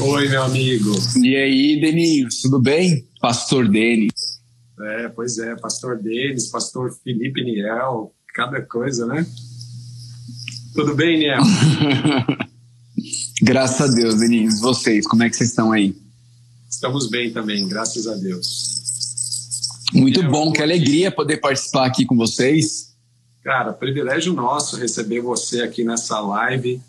Oi, meu amigo. E aí, Deninhos, tudo bem? Pastor Denis. É, pois é, Pastor Denis, Pastor Felipe Niel, cada coisa, né? Tudo bem, Niel? graças a Deus, Deninhos. Vocês, como é que vocês estão aí? Estamos bem também, graças a Deus. Muito Niel, bom, que alegria poder participar aqui com vocês. Cara, privilégio nosso receber você aqui nessa live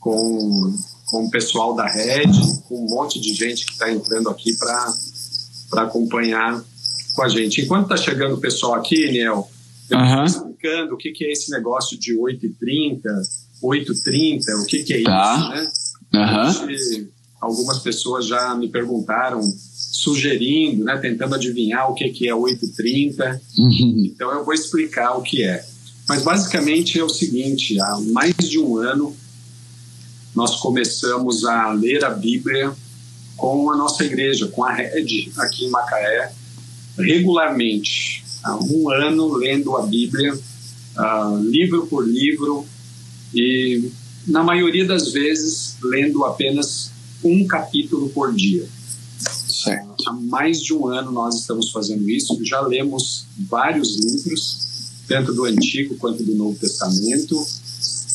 com com o pessoal da rede, com um monte de gente que está entrando aqui para acompanhar com a gente. Enquanto está chegando o pessoal aqui, Niel, eu uhum. explicando o que, que é esse negócio de 8h30, 8h30, o que, que é tá. isso, né? Uhum. algumas pessoas já me perguntaram, sugerindo, né, tentando adivinhar o que, que é 8h30. Uhum. Então eu vou explicar o que é. Mas basicamente é o seguinte: há mais de um ano nós começamos a ler a Bíblia com a nossa igreja, com a rede aqui em Macaé, regularmente. Há um ano lendo a Bíblia, uh, livro por livro, e na maioria das vezes lendo apenas um capítulo por dia. Certo. Há mais de um ano nós estamos fazendo isso, já lemos vários livros, tanto do Antigo quanto do Novo Testamento,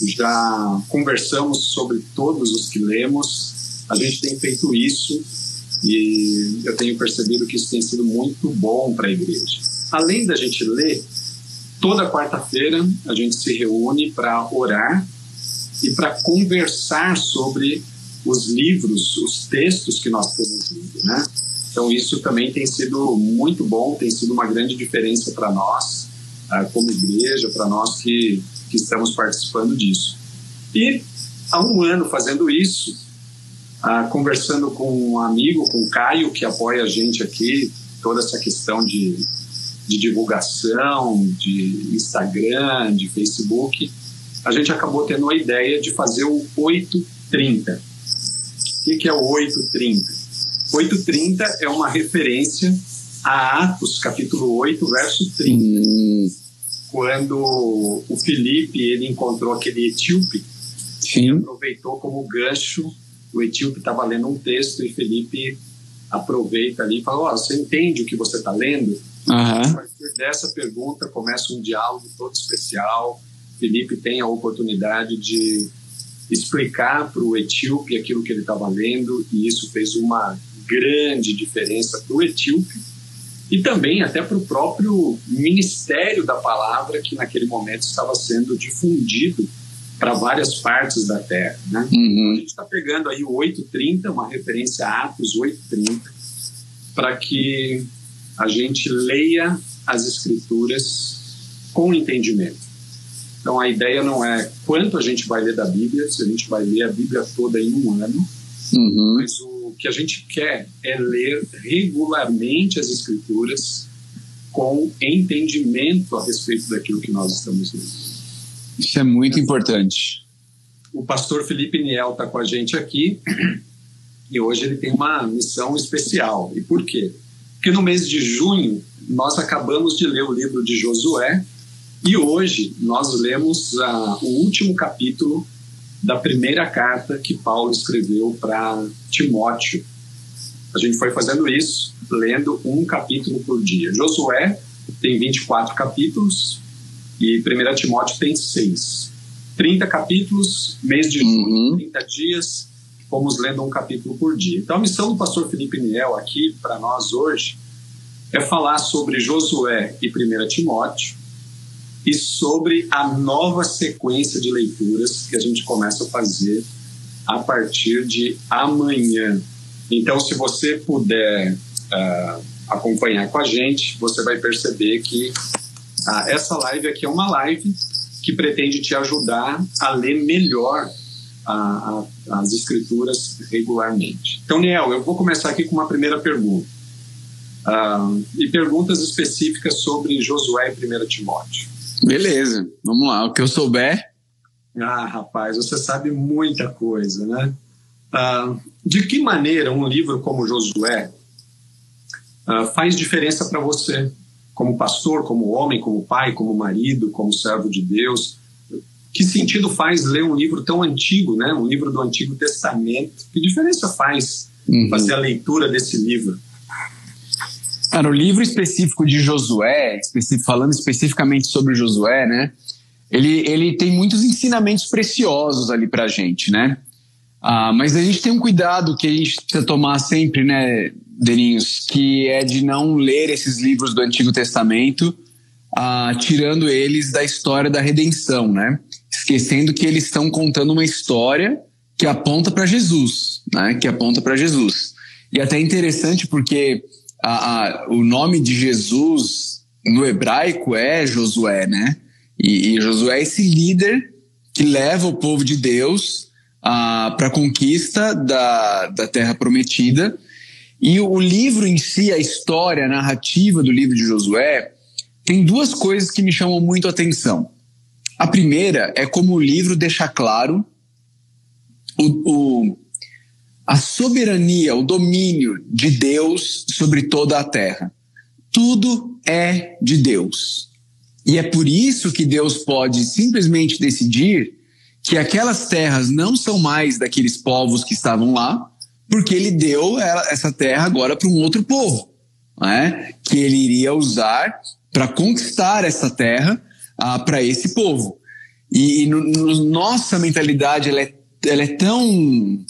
já conversamos sobre todos os que lemos, a gente tem feito isso e eu tenho percebido que isso tem sido muito bom para a igreja. Além da gente ler, toda quarta-feira a gente se reúne para orar e para conversar sobre os livros, os textos que nós temos lido, né? Então isso também tem sido muito bom, tem sido uma grande diferença para nós, ah, como igreja, para nós que que estamos participando disso. E há um ano fazendo isso, ah, conversando com um amigo, com o Caio, que apoia a gente aqui, toda essa questão de, de divulgação, de Instagram, de Facebook, a gente acabou tendo a ideia de fazer o 830. O que, que é o 830? 830 é uma referência a Atos, capítulo 8, verso 30. Hum quando o Felipe ele encontrou aquele etíope, Sim. aproveitou como gancho. O etíope estava lendo um texto e Felipe aproveita ali e fala: oh, Você entende o que você está lendo? Uhum. A partir dessa pergunta começa um diálogo todo especial. Felipe tem a oportunidade de explicar para o etíope aquilo que ele estava lendo e isso fez uma grande diferença para o etíope e também até para o próprio ministério da palavra que naquele momento estava sendo difundido para várias partes da Terra. Né? Uhum. A gente está pegando aí o 830, uma referência a Atos 830, para que a gente leia as Escrituras com entendimento. Então a ideia não é quanto a gente vai ler da Bíblia, se a gente vai ler a Bíblia toda em um ano, uhum. mas o que a gente quer é ler regularmente as Escrituras com entendimento a respeito daquilo que nós estamos lendo. Isso é muito importante. O pastor Felipe Niel está com a gente aqui e hoje ele tem uma missão especial. E por quê? Porque no mês de junho nós acabamos de ler o livro de Josué e hoje nós lemos uh, o último capítulo da primeira carta que Paulo escreveu para Timóteo. A gente foi fazendo isso, lendo um capítulo por dia. Josué tem 24 capítulos e 1 Timóteo tem 6. 30 capítulos, mês de junho, uhum. 30 dias, fomos lendo um capítulo por dia. Então a missão do pastor Felipe Niel aqui para nós hoje é falar sobre Josué e 1 Timóteo, e sobre a nova sequência de leituras que a gente começa a fazer a partir de amanhã. Então, se você puder uh, acompanhar com a gente, você vai perceber que uh, essa live aqui é uma live que pretende te ajudar a ler melhor uh, as escrituras regularmente. Então, Niel, eu vou começar aqui com uma primeira pergunta. Uh, e perguntas específicas sobre Josué e 1 Timóteo. Beleza, vamos lá. O que eu souber. Ah, rapaz, você sabe muita coisa, né? Uh, de que maneira um livro como Josué uh, faz diferença para você, como pastor, como homem, como pai, como marido, como servo de Deus? Que sentido faz ler um livro tão antigo, né? Um livro do Antigo Testamento? Que diferença faz uhum. fazer a leitura desse livro? Cara, o livro específico de Josué, falando especificamente sobre Josué, né? Ele, ele tem muitos ensinamentos preciosos ali pra gente, né? Ah, mas a gente tem um cuidado que a gente precisa tomar sempre, né, Deninhos? Que é de não ler esses livros do Antigo Testamento, ah, tirando eles da história da redenção, né? Esquecendo que eles estão contando uma história que aponta para Jesus, né? Que aponta para Jesus. E até interessante porque a, a, o nome de Jesus no hebraico é Josué, né? E, e Josué é esse líder que leva o povo de Deus para a conquista da, da terra prometida. E o livro em si, a história, a narrativa do livro de Josué, tem duas coisas que me chamam muito a atenção. A primeira é como o livro deixa claro o, o, a soberania, o domínio de Deus sobre toda a terra. Tudo é de Deus. E é por isso que Deus pode simplesmente decidir que aquelas terras não são mais daqueles povos que estavam lá, porque ele deu essa terra agora para um outro povo, né? que ele iria usar para conquistar essa terra ah, para esse povo. E, e no, no, nossa mentalidade ela é, ela é tão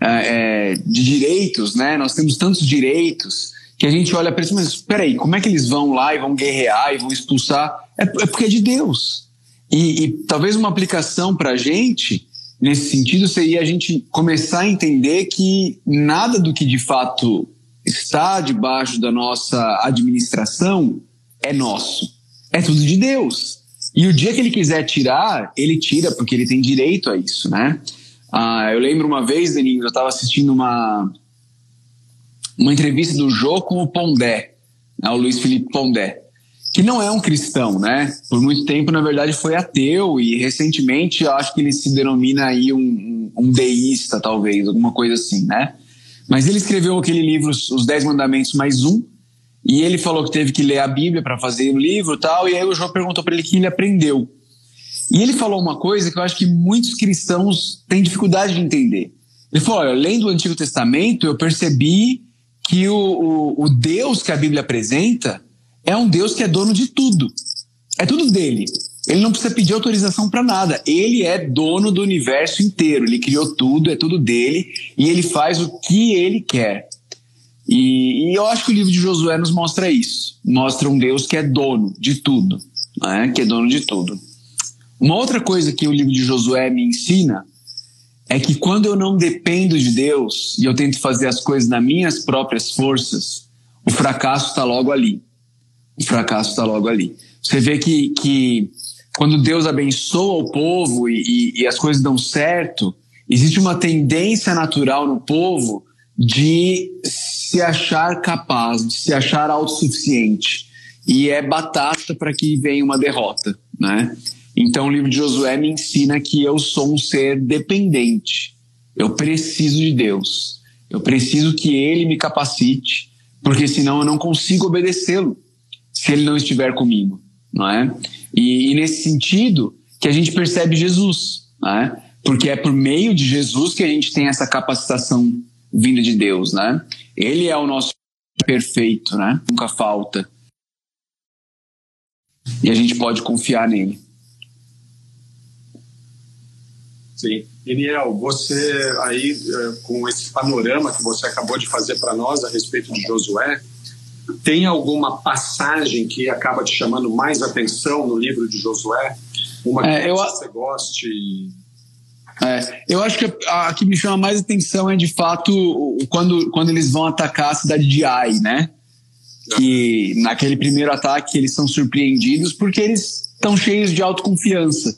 é, é, de direitos, né? Nós temos tantos direitos que a gente olha para isso, mas peraí, como é que eles vão lá e vão guerrear e vão expulsar? É, é porque é de Deus. E, e talvez uma aplicação para a gente, nesse sentido, seria a gente começar a entender que nada do que de fato está debaixo da nossa administração é nosso. É tudo de Deus. E o dia que ele quiser tirar, ele tira, porque ele tem direito a isso, né? Ah, eu lembro uma vez, Deninho, eu estava assistindo uma, uma entrevista do Jô com o Pondé, né, o Luiz Felipe Pondé, que não é um cristão, né? Por muito tempo, na verdade, foi ateu e recentemente eu acho que ele se denomina aí um, um deísta, talvez, alguma coisa assim, né? Mas ele escreveu aquele livro, Os Dez Mandamentos Mais Um, e ele falou que teve que ler a Bíblia para fazer o livro tal, e aí o João perguntou para ele o que ele aprendeu. E ele falou uma coisa que eu acho que muitos cristãos têm dificuldade de entender. Ele falou: olha, além do Antigo Testamento, eu percebi que o, o, o Deus que a Bíblia apresenta é um Deus que é dono de tudo. É tudo dele. Ele não precisa pedir autorização para nada. Ele é dono do universo inteiro. Ele criou tudo, é tudo dele e ele faz o que ele quer. E, e eu acho que o livro de Josué nos mostra isso. Mostra um Deus que é dono de tudo, né? que é dono de tudo. Uma outra coisa que o livro de Josué me ensina é que quando eu não dependo de Deus e eu tento fazer as coisas nas minhas próprias forças, o fracasso está logo ali. O fracasso está logo ali. Você vê que, que quando Deus abençoa o povo e, e, e as coisas dão certo, existe uma tendência natural no povo de se achar capaz, de se achar autossuficiente. E é batata para que venha uma derrota, né? Então o livro de Josué me ensina que eu sou um ser dependente. Eu preciso de Deus. Eu preciso que Ele me capacite, porque senão eu não consigo obedecê-lo se Ele não estiver comigo, não é? E, e, nesse sentido que a gente percebe Jesus, não é? Porque é por meio de Jesus que a gente tem essa capacitação vinda de Deus, né? Ele é o nosso perfeito, né? Nunca falta. E a gente pode confiar nele. Sim. Eniel, você aí, eh, com esse panorama que você acabou de fazer para nós a respeito de Josué, tem alguma passagem que acaba te chamando mais atenção no livro de Josué? Uma que é, eu, você goste? É, eu acho que a, a, que me chama mais atenção é de fato quando, quando eles vão atacar a cidade de Ai, né? Que naquele primeiro ataque eles são surpreendidos porque eles estão cheios de autoconfiança.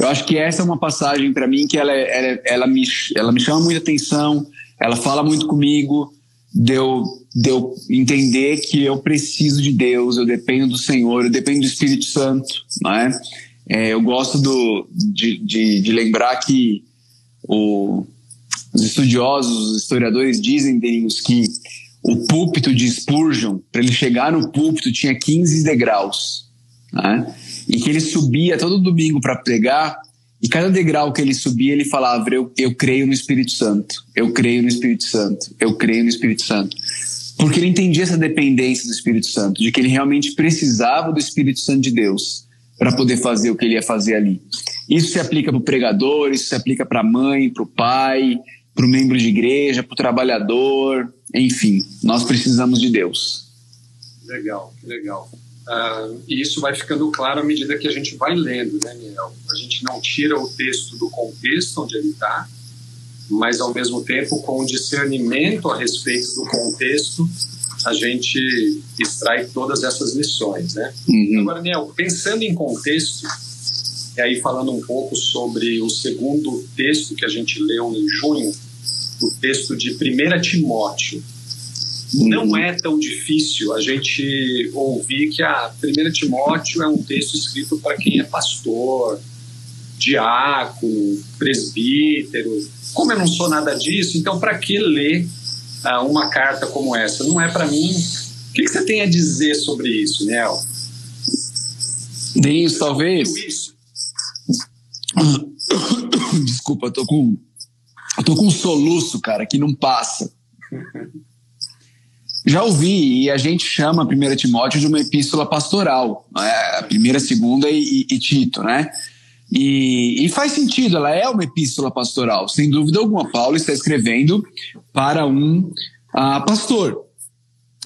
Eu acho que essa é uma passagem para mim que ela, ela, ela, me, ela me chama muita atenção, ela fala muito comigo, deu de eu entender que eu preciso de Deus, eu dependo do Senhor, eu dependo do Espírito Santo, né? É, eu gosto do, de, de, de lembrar que o, os estudiosos, os historiadores dizem, Delinhos, que o púlpito de Spurgeon, para ele chegar no púlpito, tinha 15 degraus. Né? E que ele subia todo domingo para pregar, e cada degrau que ele subia, ele falava: eu, eu creio no Espírito Santo, eu creio no Espírito Santo, eu creio no Espírito Santo. Porque ele entendia essa dependência do Espírito Santo, de que ele realmente precisava do Espírito Santo de Deus para poder fazer o que ele ia fazer ali. Isso se aplica para o pregador, isso se aplica para a mãe, para o pai, para o membro de igreja, para o trabalhador, enfim, nós precisamos de Deus. Legal, legal. Uh, e isso vai ficando claro à medida que a gente vai lendo, né, Miel? A gente não tira o texto do contexto onde ele está, mas ao mesmo tempo, com o discernimento a respeito do contexto, a gente extrai todas essas lições, né? Uhum. Agora, Miel, pensando em contexto, e aí falando um pouco sobre o segundo texto que a gente leu em junho, o texto de 1 Timóteo. Não é tão difícil a gente ouvir que a 1 Timóteo é um texto escrito para quem é pastor, diácono, presbítero. Como eu não sou nada disso, então para que ler ah, uma carta como essa? Não é para mim. O que, que, você tem a dizer sobre isso, Nel? Diz, talvez. Desculpa, eu tô com eu tô com um soluço, cara, que não passa. Já ouvi, e a gente chama a 1 Timóteo de uma epístola pastoral, né? a primeira, segunda e, e, Tito, né? E, e, faz sentido, ela é uma epístola pastoral, sem dúvida alguma. Paulo está escrevendo para um uh, pastor.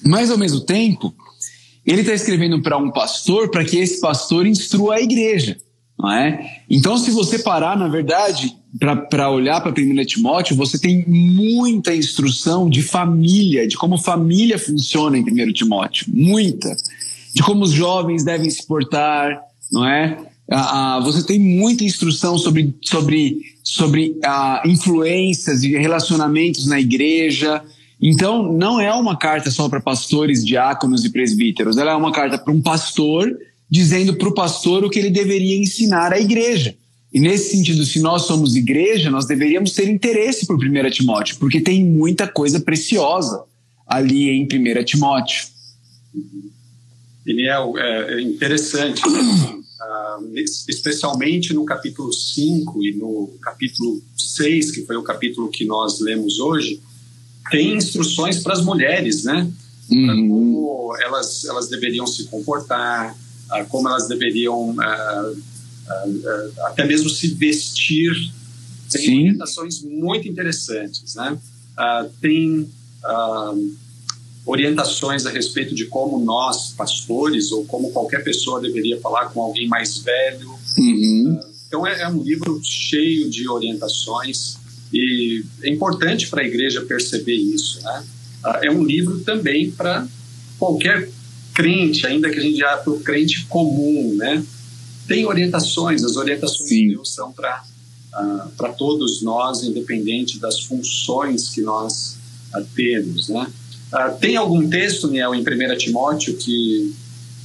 Mas, ao mesmo tempo, ele está escrevendo para um pastor para que esse pastor instrua a igreja. Não é? Então, se você parar, na verdade, para olhar para 1 Timóteo, você tem muita instrução de família, de como família funciona em 1 Timóteo. Muita. De como os jovens devem se portar, não é? Ah, você tem muita instrução sobre, sobre, sobre ah, influências e relacionamentos na igreja. Então, não é uma carta só para pastores, diáconos e presbíteros. Ela é uma carta para um pastor dizendo para o pastor o que ele deveria ensinar à igreja. E nesse sentido, se nós somos igreja, nós deveríamos ter interesse por 1 Timóteo, porque tem muita coisa preciosa ali em 1 Timóteo. Daniel, é, é interessante, uh, especialmente no capítulo 5 e no capítulo 6, que foi o capítulo que nós lemos hoje, tem instruções para as mulheres, né? Uhum. Como elas, elas deveriam se comportar, uh, como elas deveriam uh, até mesmo se vestir. Tem Sim. orientações muito interessantes, né? Uh, tem uh, orientações a respeito de como nós, pastores, ou como qualquer pessoa deveria falar com alguém mais velho. Uhum. então, é, é um livro cheio de orientações e é importante para a igreja perceber isso, né? é um livro também para qualquer crente, ainda que a gente já para o crente comum, né? Tem orientações, as orientações Sim. de Deus são para uh, para todos nós, independente das funções que nós uh, temos, né? Uh, tem algum texto, Niel, em 1 Timóteo que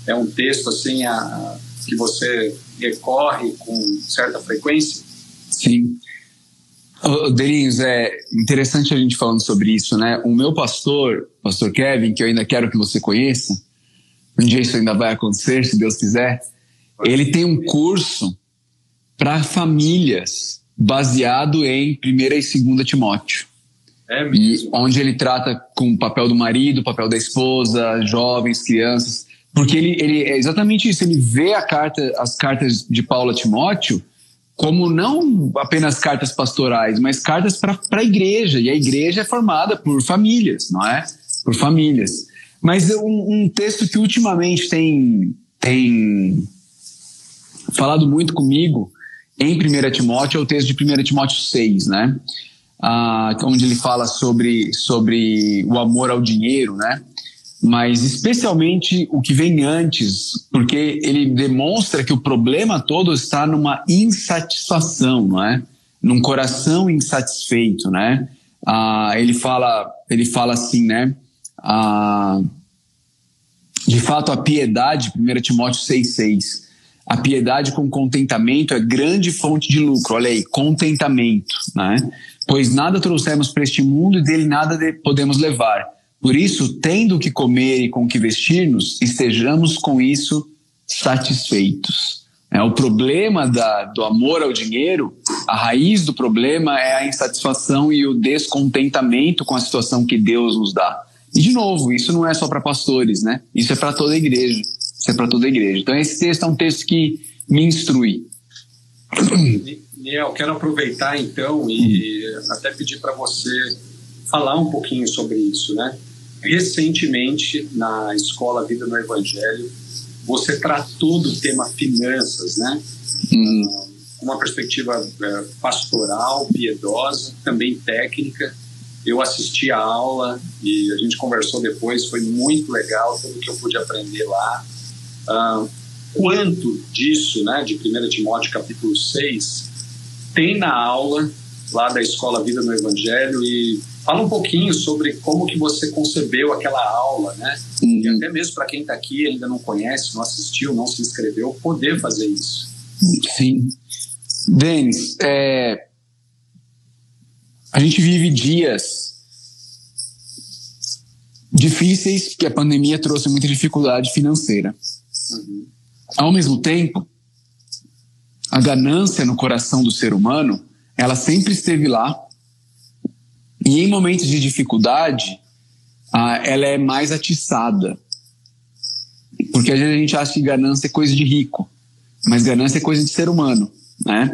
é um texto assim a, que você recorre com certa frequência? Sim. Oh, Delinhos, é interessante a gente falando sobre isso, né? O meu pastor, pastor Kevin, que eu ainda quero que você conheça, um dia isso ainda vai acontecer, se Deus quiser, ele tem um curso para famílias baseado em 1 e 2 Timóteo. É mesmo? E onde ele trata com o papel do marido, o papel da esposa, jovens, crianças. Porque ele, ele é exatamente isso, ele vê a carta, as cartas de Paulo a Timóteo como não apenas cartas pastorais, mas cartas para a igreja. E a igreja é formada por famílias, não é? Por famílias. Mas um, um texto que ultimamente tem, tem falado muito comigo em 1 Timóteo é o texto de 1 Timóteo 6, né? Ah, onde ele fala sobre, sobre o amor ao dinheiro, né? Mas especialmente o que vem antes, porque ele demonstra que o problema todo está numa insatisfação, não é? Num coração insatisfeito, né? ah, ele fala, ele fala assim, né? Ah, de fato, a piedade, 1 Timóteo 6,6, a piedade com contentamento é grande fonte de lucro. Olha aí, contentamento, né? Pois nada trouxemos para este mundo e dele nada podemos levar. Por isso, tendo o que comer e com o que vestir-nos, estejamos com isso satisfeitos. É, o problema da, do amor ao dinheiro, a raiz do problema é a insatisfação e o descontentamento com a situação que Deus nos dá. E, de novo, isso não é só para pastores, né? Isso é para toda a igreja. Isso é para toda a igreja. Então, esse texto é um texto que me instrui. Niel, quero aproveitar então e até pedir para você falar um pouquinho sobre isso, né? Recentemente, na escola Vida no Evangelho, você tratou do tema finanças, né? Hum. Uma perspectiva é, pastoral, piedosa, também técnica. Eu assisti a aula e a gente conversou depois, foi muito legal tudo que eu pude aprender lá. Uh, quanto disso, né, de 1 Timóteo capítulo 6, tem na aula lá da Escola Vida no Evangelho e fala um pouquinho sobre como que você concebeu aquela aula, né? Uhum. E até mesmo para quem está aqui ainda não conhece, não assistiu, não se inscreveu, poder fazer isso. Sim. Denis, é... a gente vive dias difíceis que a pandemia trouxe muita dificuldade financeira. Uhum. Ao mesmo tempo, a ganância no coração do ser humano, ela sempre esteve lá. E em momentos de dificuldade, ela é mais atiçada. Porque às vezes a gente acha que ganância é coisa de rico, mas ganância é coisa de ser humano. Né?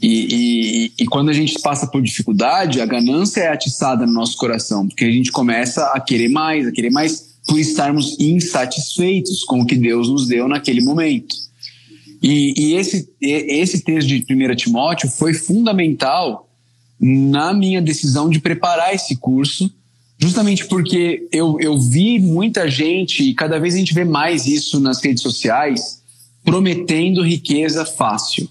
E, e, e, quando a gente passa por dificuldade, a ganância é atiçada no nosso coração, porque a gente começa a querer mais, a querer mais por estarmos insatisfeitos com o que Deus nos deu naquele momento. E, e esse, esse texto de 1 Timóteo foi fundamental na minha decisão de preparar esse curso, justamente porque eu, eu vi muita gente, e cada vez a gente vê mais isso nas redes sociais, prometendo riqueza fácil.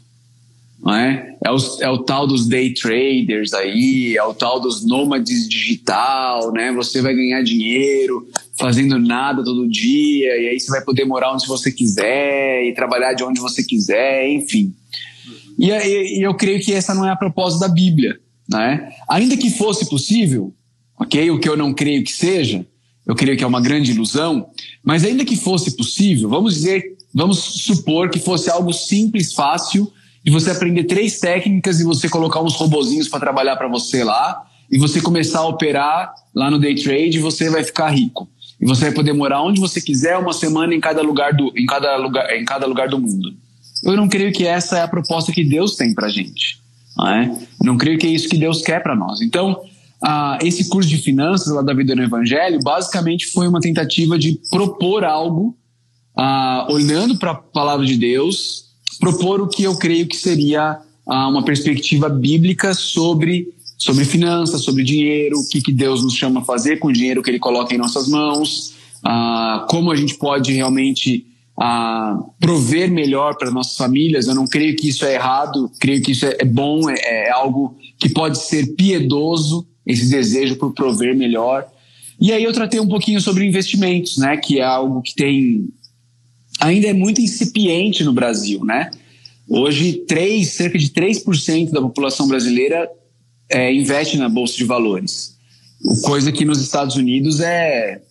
Não é? É, o, é o tal dos day traders aí, é o tal dos nômades digital, né? Você vai ganhar dinheiro fazendo nada todo dia, e aí você vai poder morar onde você quiser e trabalhar de onde você quiser, enfim. E, eu creio que essa não é a proposta da Bíblia, né? Ainda que fosse possível, ok? O que eu não creio que seja, eu creio que é uma grande ilusão, mas ainda que fosse possível, vamos dizer, vamos supor que fosse algo simples, fácil, de você aprender três técnicas e você colocar uns robozinhos para trabalhar para você lá, e você começar a operar lá no day trade, você vai ficar rico. E você vai poder morar onde você quiser, uma semana em cada lugar do, em cada lugar, em cada lugar do mundo. Eu não creio que essa é a proposta que Deus tem para gente. Não, é? não creio que é isso que Deus quer para nós. Então, ah, esse curso de finanças lá da Vida no Evangelho, basicamente foi uma tentativa de propor algo, ah, olhando para a palavra de Deus, propor o que eu creio que seria ah, uma perspectiva bíblica sobre sobre finanças, sobre dinheiro, o que, que Deus nos chama a fazer com o dinheiro que Ele coloca em nossas mãos, ah, como a gente pode realmente ah, prover melhor para nossas famílias. Eu não creio que isso é errado, creio que isso é, é bom, é, é algo que pode ser piedoso, esse desejo por prover melhor. E aí eu tratei um pouquinho sobre investimentos, né, que é algo que tem ainda é muito incipiente no Brasil, né? Hoje, 3, cerca de 3% da população brasileira é, investe na bolsa de valores. Coisa que nos Estados Unidos é,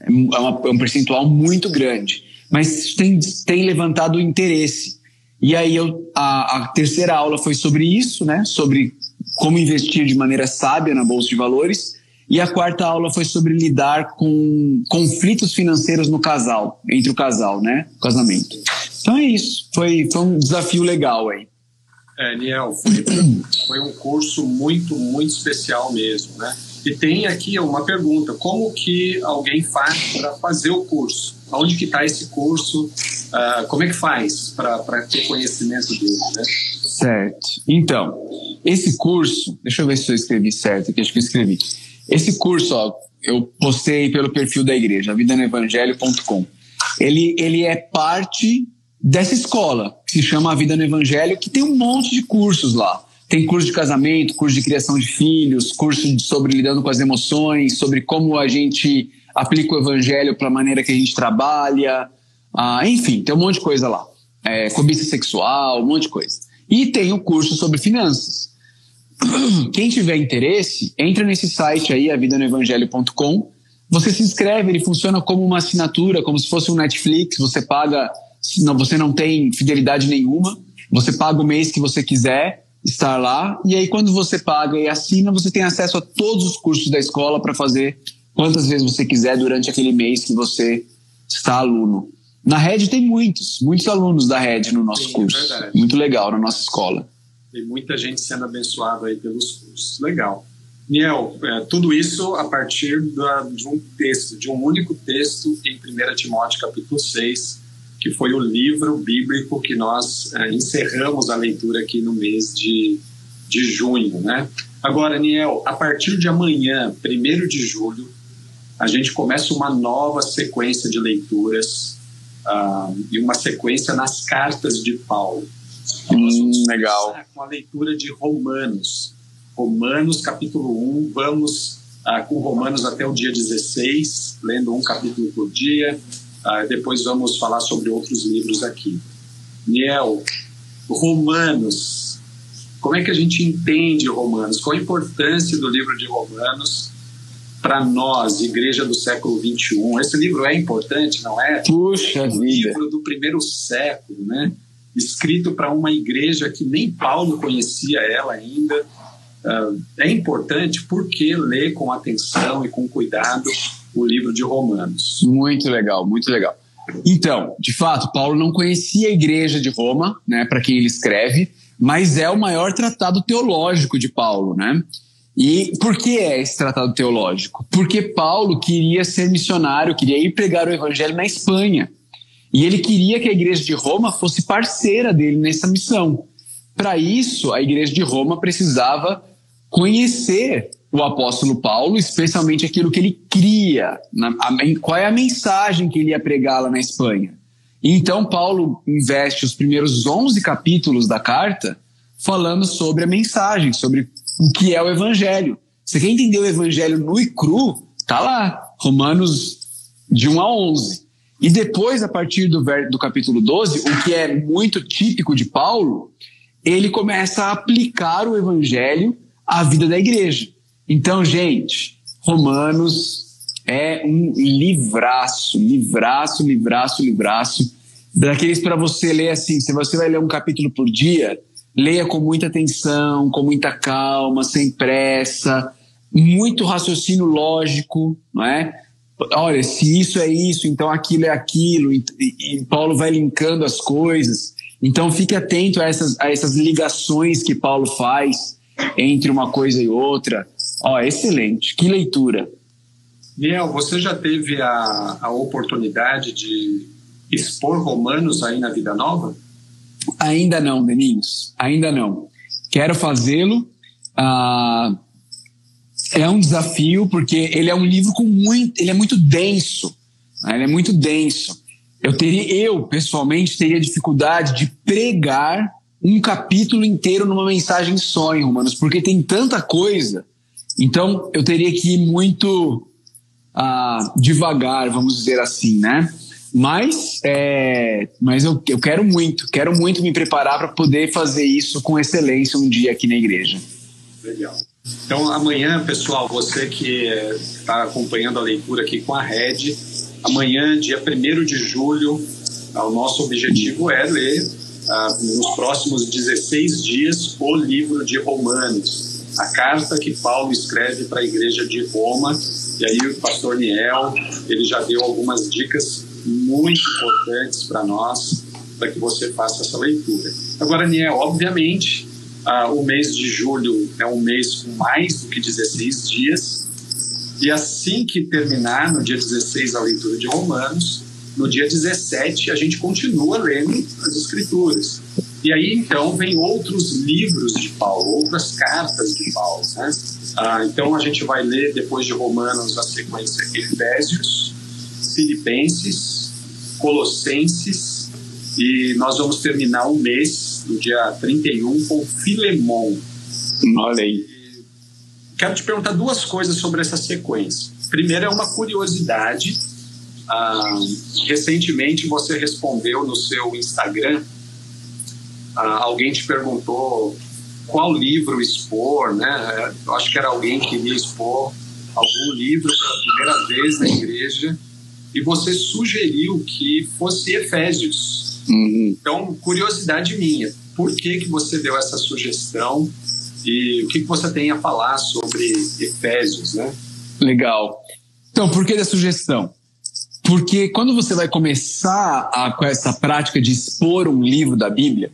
é, uma, é um percentual muito grande. Mas tem, tem levantado interesse. E aí eu, a, a terceira aula foi sobre isso, né? Sobre como investir de maneira sábia na bolsa de valores. E a quarta aula foi sobre lidar com conflitos financeiros no casal, entre o casal, né? Casamento. Então é isso. Foi, foi um desafio legal aí. É, Niel, foi, foi um curso muito, muito especial mesmo, né? E tem aqui uma pergunta, como que alguém faz para fazer o curso? Onde que está esse curso? Uh, como é que faz para ter conhecimento dele, né? Certo. Então, esse curso, deixa eu ver se eu escrevi certo aqui, acho que eu escrevi. Esse curso, ó, eu postei pelo perfil da igreja, vidanoevangelho.com. Ele, ele é parte dessa escola, que se chama A Vida no Evangelho, que tem um monte de cursos lá. Tem curso de casamento, curso de criação de filhos, curso sobre lidando com as emoções, sobre como a gente aplica o evangelho para a maneira que a gente trabalha. Ah, enfim, tem um monte de coisa lá. É, cobiça sexual, um monte de coisa. E tem o curso sobre finanças. Quem tiver interesse, entra nesse site aí, avidanoevangelho.com. Você se inscreve, ele funciona como uma assinatura, como se fosse um Netflix. Você paga, não, você não tem fidelidade nenhuma. Você paga o mês que você quiser estar lá. E aí, quando você paga e assina, você tem acesso a todos os cursos da escola para fazer quantas vezes você quiser durante aquele mês que você está aluno. Na Red tem muitos, muitos alunos da Red no nosso Sim, é curso. É Muito legal na nossa escola. Tem muita gente sendo abençoada aí pelos cursos. Legal. Niel, é, tudo isso a partir da, de um texto, de um único texto em 1 Timóteo capítulo 6, que foi o livro bíblico que nós é, encerramos a leitura aqui no mês de, de junho, né? Agora, Niel, a partir de amanhã, 1 de julho, a gente começa uma nova sequência de leituras uh, e uma sequência nas cartas de Paulo. Hum, legal. Com a leitura de Romanos. Romanos, capítulo 1. Vamos uh, com Romanos até o dia 16, lendo um capítulo por dia. Uh, depois vamos falar sobre outros livros aqui. Niel, Romanos. Como é que a gente entende Romanos? Qual a importância do livro de Romanos para nós, igreja do século 21? Esse livro é importante, não é? Puxa é um vida. livro do primeiro século, né? escrito para uma igreja que nem Paulo conhecia ela ainda. Uh, é importante porque ler com atenção e com cuidado o livro de Romanos. Muito legal, muito legal. Então, de fato, Paulo não conhecia a igreja de Roma, né, para quem ele escreve, mas é o maior tratado teológico de Paulo, né? E por que é esse tratado teológico? Porque Paulo queria ser missionário, queria ir pregar o evangelho na Espanha. E ele queria que a igreja de Roma fosse parceira dele nessa missão. Para isso, a igreja de Roma precisava conhecer o apóstolo Paulo, especialmente aquilo que ele cria, na, a, qual é a mensagem que ele ia pregar lá na Espanha. Então, Paulo investe os primeiros 11 capítulos da carta falando sobre a mensagem, sobre o que é o evangelho. Você quer entender o evangelho nu e cru? Tá lá, Romanos de 1 a 11. E depois, a partir do, do capítulo 12, o que é muito típico de Paulo, ele começa a aplicar o evangelho à vida da igreja. Então, gente, Romanos é um livraço, livraço, livraço, livraço, daqueles para você ler assim, se você vai ler um capítulo por dia, leia com muita atenção, com muita calma, sem pressa, muito raciocínio lógico, não é? olha, se isso é isso, então aquilo é aquilo, e, e, Paulo vai linkando as coisas. Então fique atento a essas, a essas ligações que Paulo faz entre uma coisa e outra. Ó, excelente, que leitura. Miel, você já teve a, a oportunidade de expor romanos aí na Vida Nova? Ainda não, meninos, ainda não. Quero fazê-lo. Ah, é um desafio porque ele é um livro com muito, ele é muito denso, né? ele é muito denso. Eu teria, eu pessoalmente teria dificuldade de pregar um capítulo inteiro numa mensagem só em Romanos, porque tem tanta coisa. Então eu teria que ir muito ah, devagar, vamos dizer assim, né? Mas, é, mas eu, eu quero muito, quero muito me preparar para poder fazer isso com excelência um dia aqui na igreja. Legal. Então, amanhã, pessoal, você que está acompanhando a leitura aqui com a Red, amanhã, dia 1 de julho, o nosso objetivo é ler ah, nos próximos 16 dias o livro de Romanos, a carta que Paulo escreve para a igreja de Roma. E aí, o pastor Niel, ele já deu algumas dicas muito importantes para nós, para que você faça essa leitura. Agora, Niel, obviamente, ah, o mês de julho é um mês com mais do que 16 dias. E assim que terminar, no dia 16, a leitura de Romanos, no dia 17, a gente continua lendo as Escrituras. E aí, então, vem outros livros de Paulo, outras cartas de Paulo. Né? Ah, então, a gente vai ler, depois de Romanos, a sequência Efésios, Filipenses, Colossenses, e nós vamos terminar o mês, no dia 31, com Filemon. Olha aí. Quero te perguntar duas coisas sobre essa sequência. Primeiro é uma curiosidade. Ah, recentemente você respondeu no seu Instagram, ah, alguém te perguntou qual livro expor, né? Eu acho que era alguém que queria expor algum livro pela primeira vez na igreja e você sugeriu que fosse Efésios. Uhum. Então, curiosidade minha, por que que você deu essa sugestão e o que, que você tem a falar sobre Efésios, né? Legal. Então, por que da sugestão? Porque quando você vai começar a, com essa prática de expor um livro da Bíblia,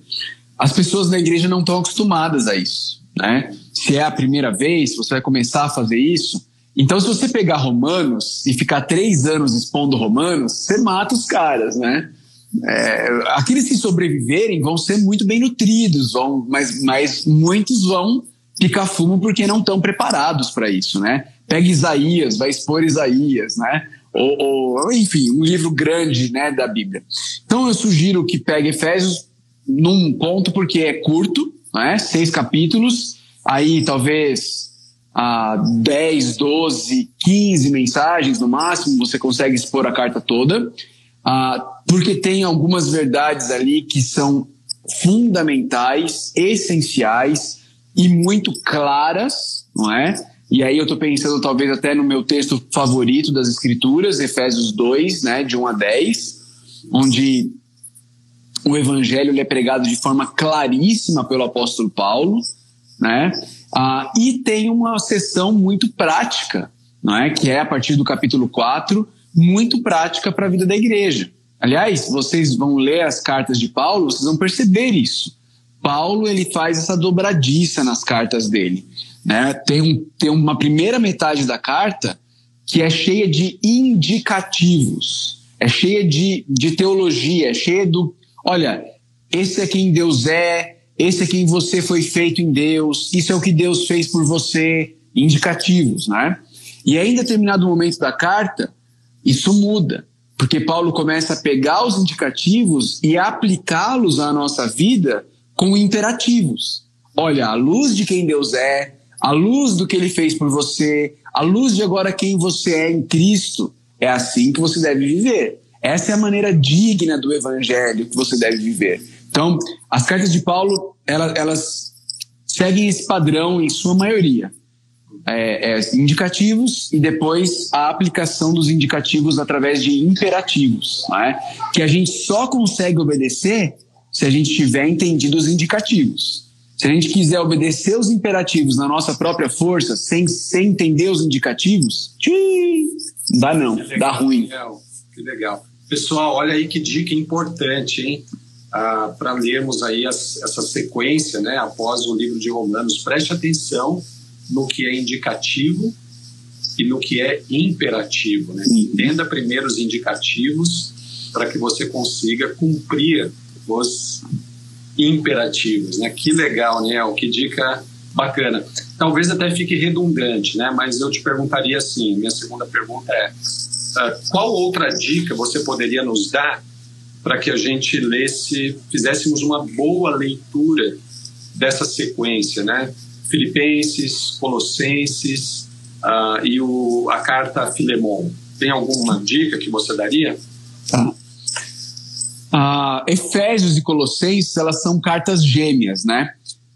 as pessoas na igreja não estão acostumadas a isso, né? Se é a primeira vez, você vai começar a fazer isso. Então, se você pegar Romanos e ficar três anos expondo Romanos, você mata os caras, né? É, aqueles que sobreviverem vão ser muito bem nutridos, vão, mas, mas muitos vão picar fumo porque não estão preparados para isso, né? Pega Isaías, vai expor Isaías, né? Ou, ou, enfim, um livro grande, né, da Bíblia. Então eu sugiro que pegue Efésios num ponto porque é curto, né? Seis capítulos, aí talvez a 10, 12, 15 mensagens no máximo, você consegue expor a carta toda. Ah, porque tem algumas verdades ali que são fundamentais, essenciais e muito claras, não é? E aí eu estou pensando talvez até no meu texto favorito das Escrituras, Efésios 2, né, de 1 a 10, onde o evangelho é pregado de forma claríssima pelo apóstolo Paulo, né? Ah, e tem uma sessão muito prática, não é? Que é a partir do capítulo 4, muito prática para a vida da igreja. Aliás, vocês vão ler as cartas de Paulo, vocês vão perceber isso. Paulo ele faz essa dobradiça nas cartas dele. Né? Tem, um, tem uma primeira metade da carta que é cheia de indicativos, é cheia de, de teologia, é cheia do. Olha, esse é quem Deus é, esse é quem você foi feito em Deus, isso é o que Deus fez por você, indicativos, né? E aí, em determinado momento da carta, isso muda, porque Paulo começa a pegar os indicativos e aplicá-los à nossa vida com imperativos. Olha, a luz de quem Deus é, a luz do que ele fez por você, a luz de agora quem você é em Cristo, é assim que você deve viver. Essa é a maneira digna do evangelho que você deve viver. Então, as cartas de Paulo, elas, elas seguem esse padrão em sua maioria é, é, indicativos e depois a aplicação dos indicativos através de imperativos, né? que a gente só consegue obedecer se a gente tiver entendido os indicativos. Se a gente quiser obedecer os imperativos na nossa própria força, sem, sem entender os indicativos, tchii, dá não, legal, dá ruim. Que legal, que legal. Pessoal, olha aí que dica importante, hein? Ah, Para lermos aí as, essa sequência, né, após o livro de Romanos. Preste atenção no que é indicativo e no que é imperativo. Né? Entenda primeiro os indicativos para que você consiga cumprir os imperativos. Né? Que legal, Niel, que dica bacana. Talvez até fique redundante, né? mas eu te perguntaria assim: minha segunda pergunta é: uh, qual outra dica você poderia nos dar para que a gente lesse, fizéssemos uma boa leitura dessa sequência, né? Filipenses, Colossenses uh, e o, a carta a Filemon. Tem alguma dica que você daria? Tá. Uh, Efésios e Colossenses, elas são cartas gêmeas, né?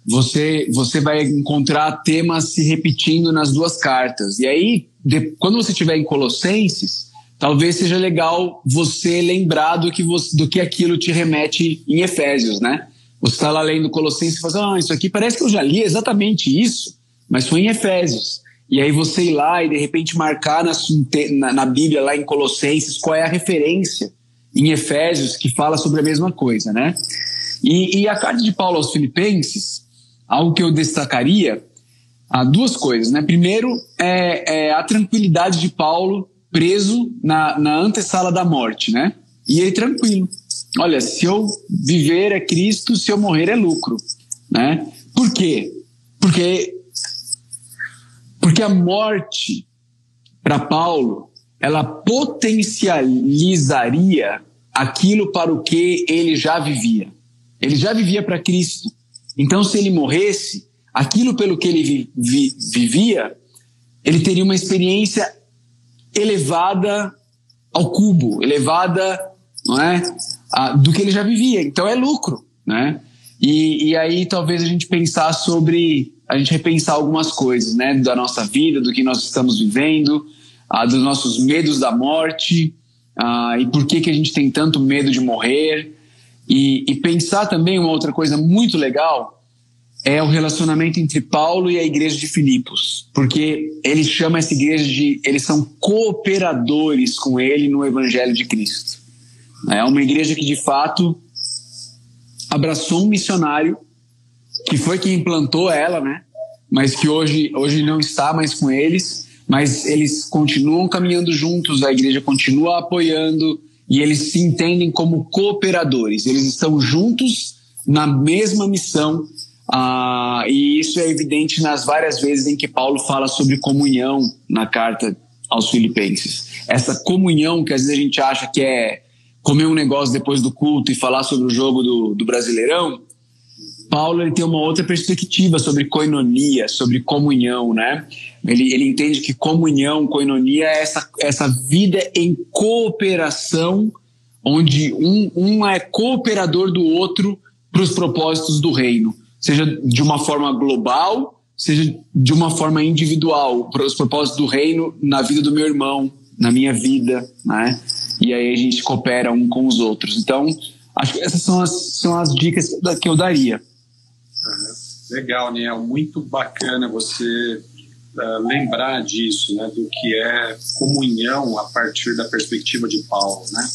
Você, você vai encontrar temas se repetindo nas duas cartas. E aí, de, quando você estiver em Colossenses, talvez seja legal você lembrar do que, você, do que aquilo te remete em Efésios, né? Você está lá lendo Colossenses e fala, ah, isso aqui parece que eu já li exatamente isso, mas foi em Efésios. E aí você ir lá e de repente marcar na, na, na Bíblia, lá em Colossenses, qual é a referência em Efésios que fala sobre a mesma coisa, né? E, e a carta de Paulo aos Filipenses, algo que eu destacaria, há duas coisas, né? Primeiro é, é a tranquilidade de Paulo preso na, na antessala da morte, né? E ele tranquilo. Olha, se eu viver é Cristo, se eu morrer é lucro, né? Por quê? Porque porque a morte para Paulo, ela potencializaria aquilo para o que ele já vivia. Ele já vivia para Cristo. Então, se ele morresse, aquilo pelo que ele vi, vi, vivia, ele teria uma experiência elevada ao cubo, elevada, não é, a, do que ele já vivia. Então é lucro, né? E, e aí talvez a gente pensar sobre, a gente repensar algumas coisas, né, da nossa vida, do que nós estamos vivendo, ah, dos nossos medos da morte, ah, e por que que a gente tem tanto medo de morrer, e, e pensar também uma outra coisa muito legal é o relacionamento entre Paulo e a igreja de Filipos, porque ele chama essa igreja de. Eles são cooperadores com ele no evangelho de Cristo. É uma igreja que de fato abraçou um missionário que foi quem implantou ela, né? Mas que hoje, hoje não está mais com eles, mas eles continuam caminhando juntos, a igreja continua apoiando e eles se entendem como cooperadores. Eles estão juntos na mesma missão ah, e isso é evidente nas várias vezes em que Paulo fala sobre comunhão na carta aos Filipenses. Essa comunhão que às vezes a gente acha que é comer um negócio depois do culto e falar sobre o jogo do, do Brasileirão, Paulo ele tem uma outra perspectiva sobre coinonia, sobre comunhão, né? Ele, ele entende que comunhão, coinonia é essa, essa vida em cooperação, onde um, um é cooperador do outro para os propósitos do reino seja de uma forma global, seja de uma forma individual, para os propósitos do reino na vida do meu irmão, na minha vida, né? E aí a gente coopera um com os outros. Então, acho que essas são as, são as dicas que eu daria. Legal, Niel. Muito bacana você uh, lembrar disso, né? Do que é comunhão a partir da perspectiva de Paulo, né?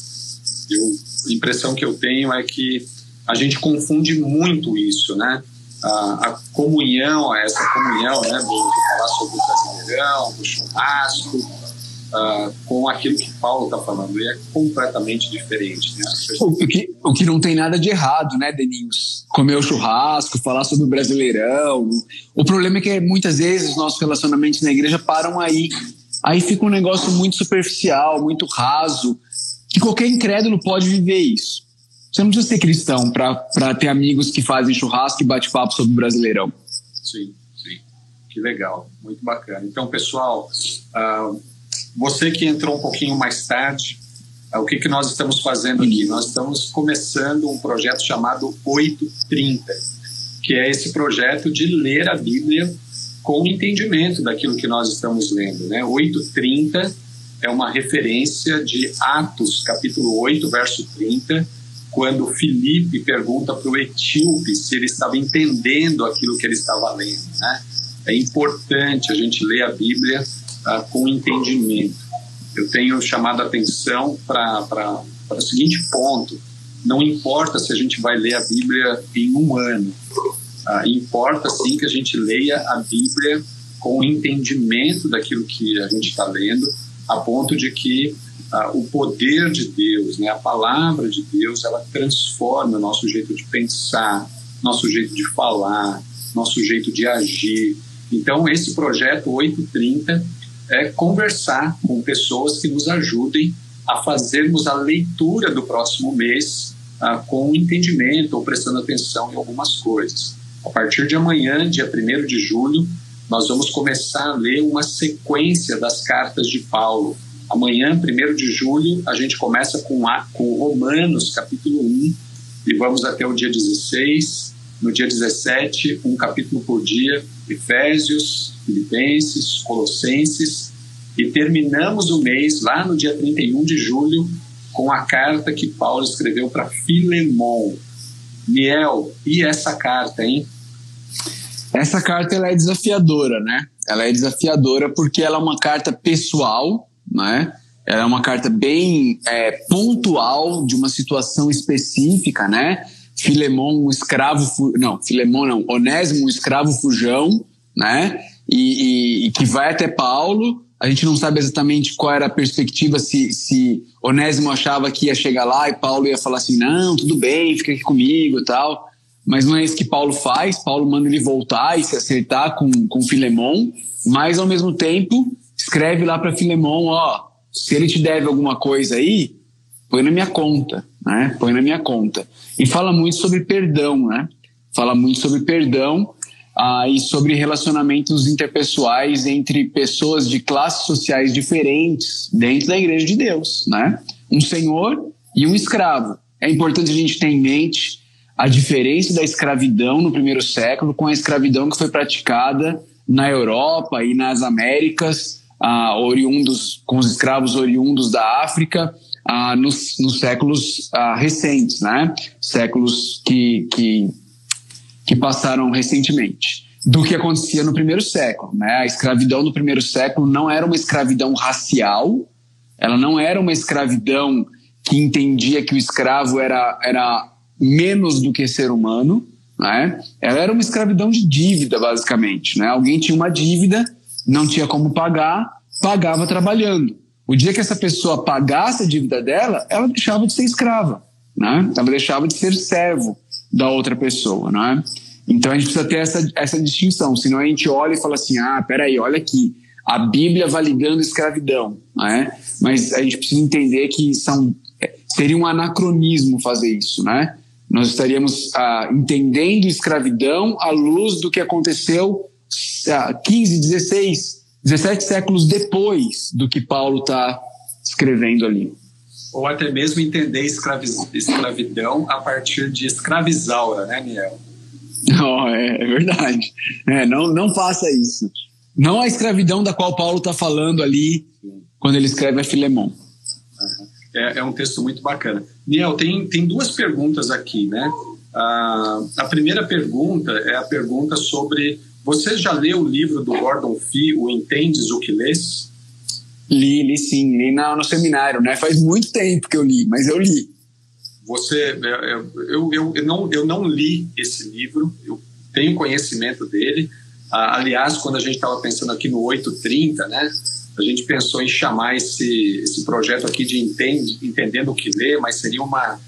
Eu, a impressão que eu tenho é que a gente confunde muito isso, né? a, a comunhão, essa comunhão, né, do, falar sobre o brasileirão, do churrasco, uh, com aquilo que Paulo está falando, e é completamente diferente. Né? O, que, o que não tem nada de errado, né, Deninhos? Comer o churrasco, falar sobre o brasileirão. O problema é que muitas vezes os nossos relacionamentos na igreja param aí. Aí fica um negócio muito superficial, muito raso, que qualquer incrédulo pode viver isso. Você não precisa ser cristão para ter amigos que fazem churrasco e bate-papo sobre o Brasileirão. Sim, sim. Que legal. Muito bacana. Então, pessoal, uh, você que entrou um pouquinho mais tarde, uh, o que, que nós estamos fazendo aqui? Nós estamos começando um projeto chamado 830, que é esse projeto de ler a Bíblia com entendimento daquilo que nós estamos lendo. Né? 830 é uma referência de Atos, capítulo 8, verso 30, quando Felipe pergunta para o etíope se ele estava entendendo aquilo que ele estava lendo. Né? É importante a gente ler a Bíblia uh, com entendimento. Eu tenho chamado a atenção para o seguinte ponto: não importa se a gente vai ler a Bíblia em um ano, uh, importa sim que a gente leia a Bíblia com entendimento daquilo que a gente está lendo, a ponto de que ah, o poder de Deus, né, a palavra de Deus, ela transforma nosso jeito de pensar, nosso jeito de falar, nosso jeito de agir. Então, esse projeto 830 é conversar com pessoas que nos ajudem a fazermos a leitura do próximo mês ah, com entendimento ou prestando atenção em algumas coisas. A partir de amanhã, dia 1 de julho, nós vamos começar a ler uma sequência das cartas de Paulo Amanhã, 1 de julho, a gente começa com, a, com Romanos, capítulo 1, e vamos até o dia 16. No dia 17, um capítulo por dia, Efésios, Filipenses, Colossenses, e terminamos o mês, lá no dia 31 de julho, com a carta que Paulo escreveu para Filemon. Miel, e essa carta, hein? Essa carta ela é desafiadora, né? Ela é desafiadora porque ela é uma carta pessoal, né? Ela é uma carta bem é, pontual de uma situação específica, né? Filemon, um escravo, não, Filemon não, Onésimo, um escravo fujão, né? E, e, e, que vai até Paulo. A gente não sabe exatamente qual era a perspectiva, se, se Onésimo achava que ia chegar lá e Paulo ia falar assim: não, tudo bem, fica aqui comigo tal. Mas não é isso que Paulo faz. Paulo manda ele voltar e se acertar com, com Filemon, mas ao mesmo tempo escreve lá para Filemon, ó, se ele te deve alguma coisa aí, põe na minha conta, né? Põe na minha conta. E fala muito sobre perdão, né? Fala muito sobre perdão. ah, e sobre relacionamentos interpessoais entre pessoas de classes sociais diferentes dentro da igreja de Deus, né? Um senhor e um escravo. É importante a gente ter em mente a diferença da escravidão no primeiro século com a escravidão que foi praticada na Europa e nas Américas, ah, oriundos com os escravos oriundos da África ah, nos, nos, séculos ah, recentes, né? Séculos que, que, que passaram recentemente do que acontecia no primeiro século. Né? A escravidão no primeiro século não era uma escravidão racial, ela não era uma escravidão que entendia que o escravo era, era menos do que ser humano, né? ela era uma escravidão de dívida, basicamente. Né? Alguém tinha uma dívida, não tinha como pagar, pagava trabalhando. O dia que essa pessoa pagasse a dívida dela, ela deixava de ser escrava, né? ela deixava de ser servo da outra pessoa. Né? Então a gente precisa ter essa, essa distinção, senão a gente olha e fala assim: ah, peraí, olha aqui, a Bíblia validando a escravidão. Né? Mas a gente precisa entender que são, seria um anacronismo fazer isso. Né? Nós estaríamos ah, entendendo escravidão à luz do que aconteceu ah, 15, 16, 17 séculos depois do que Paulo está escrevendo ali. Ou até mesmo entender escravidão a partir de escravizaura, né, Miel? Não, é, é verdade. É, não, não faça isso. Não a escravidão da qual Paulo está falando ali quando ele escreve a Filemão. É, é, um texto muito bacana. Niel, tem, tem duas perguntas aqui, né? Ah, a primeira pergunta é a pergunta sobre você já leu o livro do Gordon Fee, O Entendes o que Lês? Li, li sim, li no, no seminário, né? Faz muito tempo que eu li, mas eu li. Você, é, é, eu, eu, eu, não, eu não li esse livro, eu tenho conhecimento dele. Aliás, quando a gente estava pensando aqui no 830, né? A gente pensou em chamar esse, esse projeto aqui de entende, Entendendo o que lê, mas seria uma,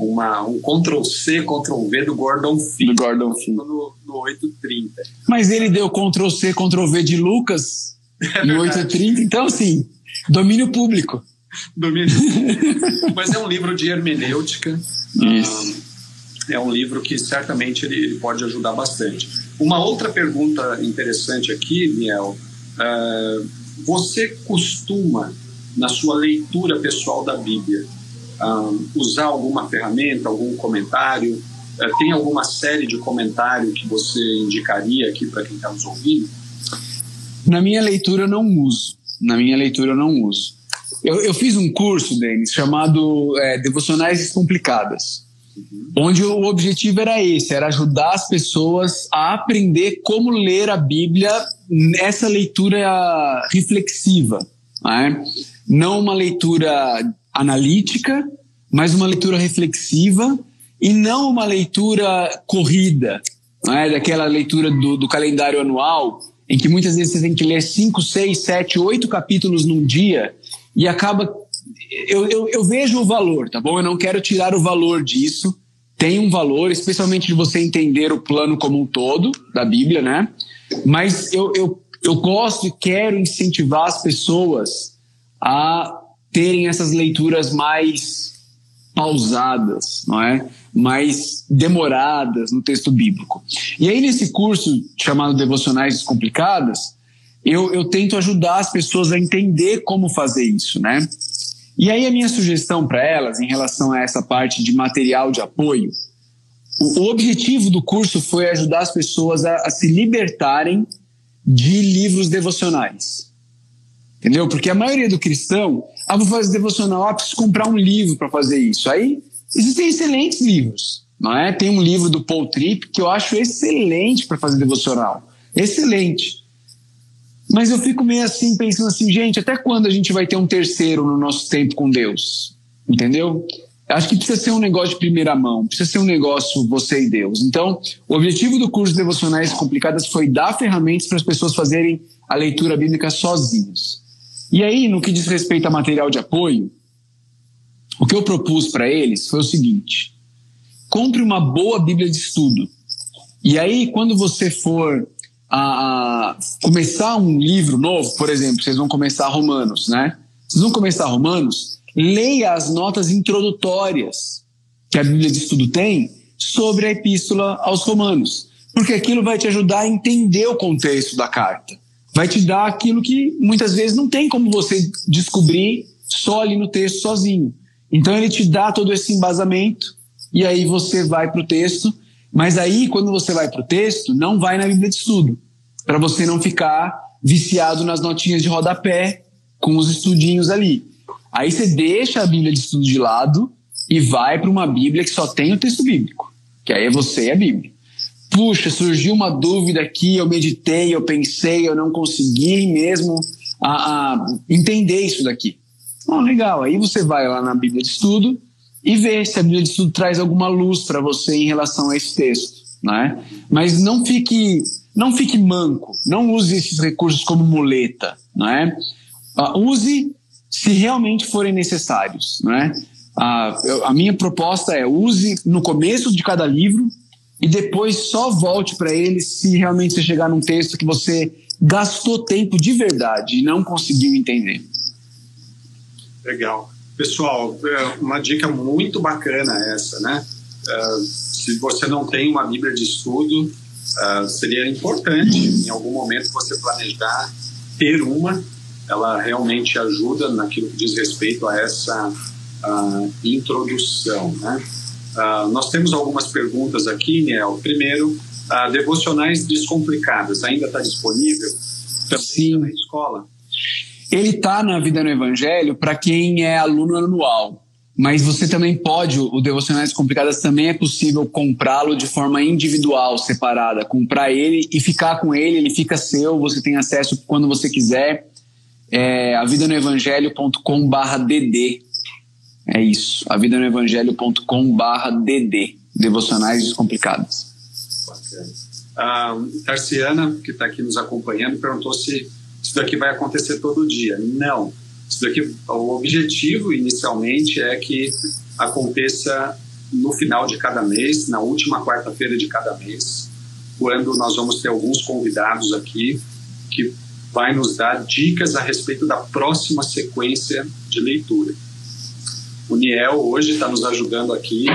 uma, um Ctrl-C, Ctrl-V do Gordon Fee. Do Gordon Fee. No, no 830. Mas ele deu Ctrl-C, Ctrl-V de Lucas é no 830, então, assim, domínio público. Domínio. Mas é um livro de hermenêutica. Isso. é um livro que certamente ele pode ajudar bastante. Uma outra pergunta interessante aqui, Miel. Uh, você costuma, na sua leitura pessoal da Bíblia, usar alguma ferramenta, algum comentário? Uh, tem alguma série de comentário que você indicaria aqui para quem está nos ouvindo? Na minha leitura, eu não uso. Na minha leitura, eu não uso. Eu, eu fiz um curso, Denis, chamado é, Devocionais Descomplicadas, uhum. onde o objetivo era esse, era ajudar as pessoas a aprender como ler a Bíblia nessa leitura reflexiva, né? não uma leitura analítica, mas uma leitura reflexiva e não uma leitura corrida, é? daquela leitura do, do calendário anual, em que muitas vezes você tem que ler cinco, seis, sete, oito capítulos num dia e acaba. Eu, eu, eu, vejo o valor, tá bom? Eu não quero tirar o valor disso. Tem um valor, especialmente de você entender o plano como um todo da Bíblia, né? Mas eu, eu, eu gosto e quero incentivar as pessoas a terem essas leituras mais pausadas, não é? Mais demoradas no texto bíblico. E aí, nesse curso chamado Devocionais Descomplicadas, eu, eu tento ajudar as pessoas a entender como fazer isso, né? E aí a minha sugestão para elas, em relação a essa parte de material de apoio, o, o objetivo do curso foi ajudar as pessoas a, a se libertarem de livros devocionais. Entendeu? Porque a maioria do cristão, ah, vou fazer devocional, ah, preciso comprar um livro para fazer isso. Aí existem excelentes livros, não é? Tem um livro do Paul Tripp que eu acho excelente para fazer devocional. Excelente. Mas eu fico meio assim, pensando assim, gente, até quando a gente vai ter um terceiro no nosso tempo com Deus? Entendeu? Acho que precisa ser um negócio de primeira mão, precisa ser um negócio você e Deus. Então, o objetivo do curso Devocionais Complicadas foi dar ferramentas para as pessoas fazerem a leitura bíblica sozinhos. E aí, no que diz respeito a material de apoio, o que eu propus para eles foi o seguinte: compre uma boa Bíblia de estudo. E aí, quando você for a, começar um livro novo, por exemplo, vocês vão começar Romanos, né? Vocês vão começar Romanos, leia as notas introdutórias que a Bíblia de Estudo tem sobre a Epístola aos Romanos. porque aquilo vai te ajudar a entender o contexto da carta. Vai te dar aquilo que muitas vezes não tem como você descobrir só ali no texto sozinho. Então ele te dá todo esse embasamento e aí você vai para o texto. Mas aí, quando você vai para o texto, não vai na Bíblia de estudo, para você não ficar viciado nas notinhas de rodapé com os estudinhos ali. Aí você deixa a Bíblia de estudo de lado e vai para uma Bíblia que só tem o texto bíblico, que aí é você e a Bíblia. Puxa, surgiu uma dúvida aqui, eu meditei, eu pensei, eu não consegui mesmo a, a entender isso daqui. Oh, legal. Aí você vai lá na Bíblia de Estudo e vê se a Bíblia de Estudo traz alguma luz para você em relação a esse texto, né? Mas não fique, não fique manco. Não use esses recursos como muleta, né? Uh, use se realmente forem necessários, né? Uh, a minha proposta é use no começo de cada livro e depois só volte para ele se realmente você chegar num texto que você gastou tempo de verdade e não conseguiu entender. Legal. Pessoal, é uma dica muito bacana essa, né? É, se você não tem uma Bíblia de estudo, é, seria importante em algum momento você planejar ter uma. Ela realmente ajuda naquilo que diz respeito a essa introdução, né? Nós temos algumas perguntas aqui, Niel. Primeiro, devocionais descomplicadas ainda está disponível? Também Sim. na escola? Ele está na Vida no Evangelho para quem é aluno anual. Mas você também pode, o Devocionais Complicadas também é possível comprá-lo de forma individual, separada. Comprar ele e ficar com ele, ele fica seu, você tem acesso quando você quiser. É avidanoevangelho.com/dd. É isso, avidanoevangelho.com/dd. Devocionais Descomplicados. Bacana. A Tarciana, que está aqui nos acompanhando, perguntou se isso daqui vai acontecer todo dia. Não. Isso daqui, o objetivo inicialmente é que aconteça no final de cada mês, na última quarta-feira de cada mês, quando nós vamos ter alguns convidados aqui que vai nos dar dicas a respeito da próxima sequência de leitura. O Niel hoje está nos ajudando aqui,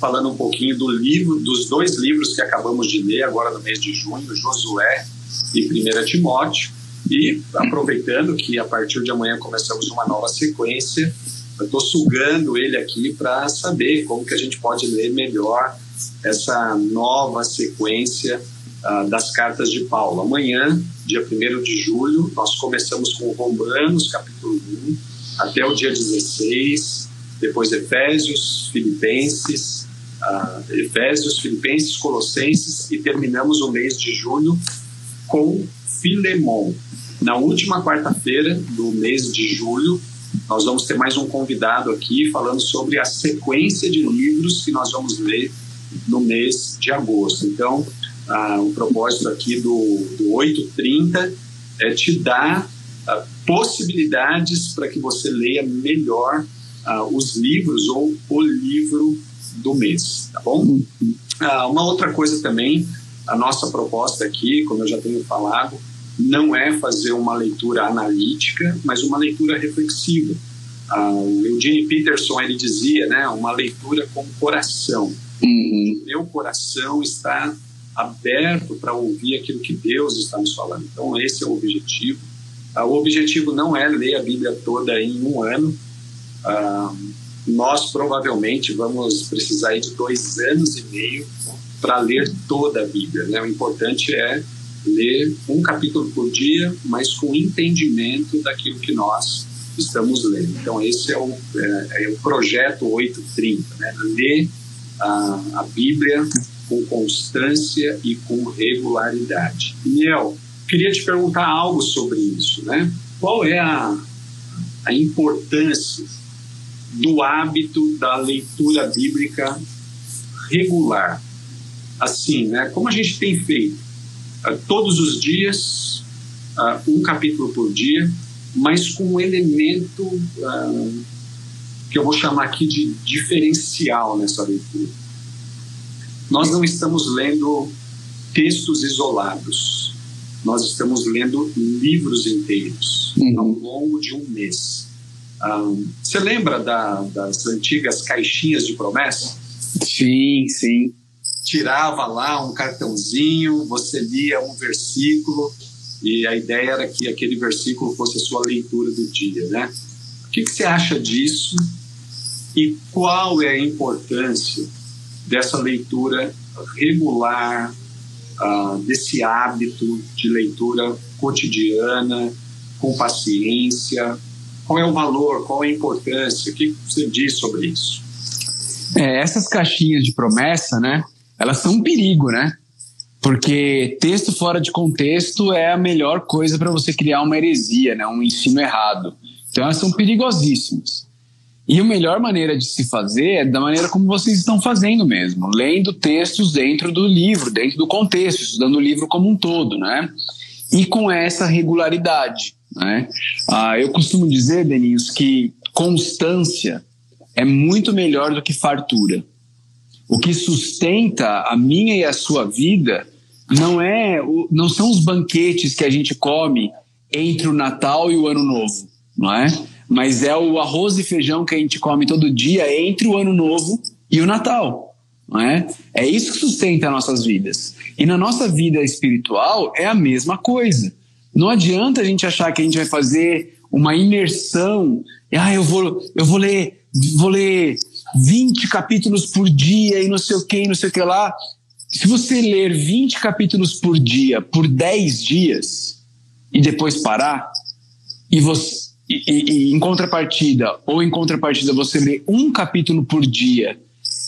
falando um pouquinho do livro, dos dois livros que acabamos de ler agora no mês de junho, Josué e 1 Timóteo. E aproveitando que a partir de amanhã começamos uma nova sequência, eu estou sugando ele aqui para saber como que a gente pode ler melhor essa nova sequência uh, das cartas de Paulo. Amanhã, dia 1 de julho, nós começamos com Romanos, capítulo 1, até o dia 16, depois Efésios, Filipenses, uh, Efésios, Filipenses, Colossenses e terminamos o mês de julho com Filemon. Na última quarta-feira do mês de julho, nós vamos ter mais um convidado aqui falando sobre a sequência de livros que nós vamos ler no mês de agosto. Então, ah, o propósito aqui do, do 830 é te dar ah, possibilidades para que você leia melhor ah, os livros ou o livro do mês, tá bom? Ah, uma outra coisa também, a nossa proposta aqui, como eu já tenho falado, não é fazer uma leitura analítica, mas uma leitura reflexiva. Ah, o Eugene Peterson ele dizia, né, uma leitura com coração. Uhum. Meu coração está aberto para ouvir aquilo que Deus está nos falando. Então esse é o objetivo. O objetivo não é ler a Bíblia toda em um ano. Ah, nós provavelmente vamos precisar de dois anos e meio para ler toda a Bíblia. Né? O importante é ler um capítulo por dia, mas com entendimento daquilo que nós estamos lendo. Então, esse é o, é, é o projeto 830, né? ler a, a Bíblia com constância e com regularidade. Daniel, queria te perguntar algo sobre isso, né? Qual é a, a importância do hábito da leitura bíblica regular? Assim, né? Como a gente tem feito? uh, todos os dias, uh, um capítulo por dia, mas com um elemento uh, que eu vou chamar aqui de diferencial nessa leitura. Nós não estamos lendo textos isolados, nós estamos lendo livros inteiros uhum. ao longo de um mês. Você lembra da, das antigas caixinhas de promessa? Sim, sim tirava lá um cartãozinho, você lia um versículo e a ideia era que aquele versículo fosse a sua leitura do dia, né? O que, que você acha disso e qual é a importância dessa leitura regular, uh, desse hábito de leitura cotidiana, com paciência? Qual é o valor, qual é a importância? O que você diz sobre isso? É, essas caixinhas de promessa, né? Elas são um perigo, né? Porque texto fora de contexto é a melhor coisa para você criar uma heresia, né? um ensino errado. Então elas são perigosíssimas. E a melhor maneira de se fazer é da maneira como vocês estão fazendo mesmo, lendo textos dentro do livro, dentro do contexto, estudando o livro como um todo, né? E com essa regularidade, né? Ah, eu costumo dizer, Deninhos, que constância é muito melhor do que fartura. O que sustenta a minha e a sua vida não é, não são os banquetes que a gente come entre o Natal e o Ano Novo, não é? Mas é o arroz e feijão que a gente come todo dia entre o Ano Novo e o Natal, não é? É isso que sustenta nossas vidas. E na nossa vida espiritual é a mesma coisa. Não adianta a gente achar que a gente vai fazer uma imersão. Ah, eu vou, eu vou ler, vou ler 20 capítulos por dia e não sei o que, não sei o que lá. Se você ler 20 capítulos por dia por 10 dias e depois parar, e você e, e, e, em contrapartida, ou em contrapartida, você lê um capítulo por dia,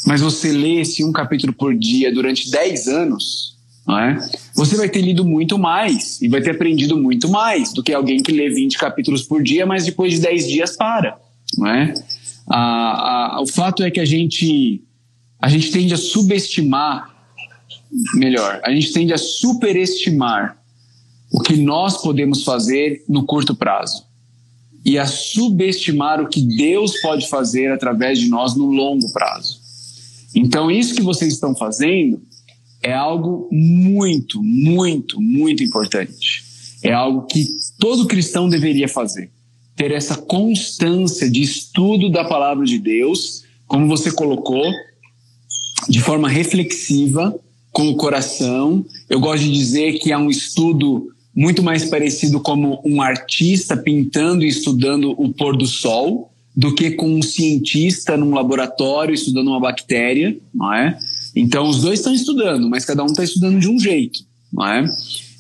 mas você lê esse um capítulo por dia durante 10 anos, é? você vai ter lido muito mais e vai ter aprendido muito mais do que alguém que lê 20 capítulos por dia, mas depois de 10 dias para. É? A, a, o fato é que a gente, a gente tende a subestimar, melhor, a gente tende a superestimar o que nós podemos fazer no curto prazo e a subestimar o que Deus pode fazer através de nós no longo prazo. Então, isso que vocês estão fazendo é algo muito, muito, muito importante. É algo que todo cristão deveria fazer ter essa constância de estudo da palavra de Deus, como você colocou, de forma reflexiva, com o coração. Eu gosto de dizer que é um estudo muito mais parecido como um artista pintando e estudando o pôr do sol do que com um cientista num laboratório estudando uma bactéria, não é? Então os dois estão estudando, mas cada um está estudando de um jeito, não é?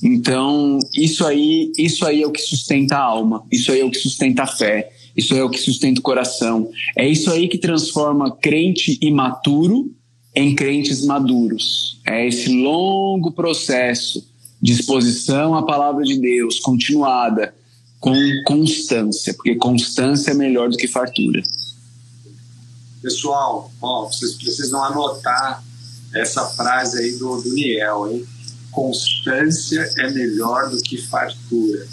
Então, isso aí, isso aí é o que sustenta a alma, isso aí é o que sustenta a fé, isso aí é o que sustenta o coração. É isso aí que transforma crente imaturo em crentes maduros. É esse longo processo de exposição à palavra de Deus, continuada, com constância, porque constância é melhor do que fartura. Pessoal, ó, vocês precisam anotar essa frase aí do, do Niel, hein? constância é melhor do que fartura.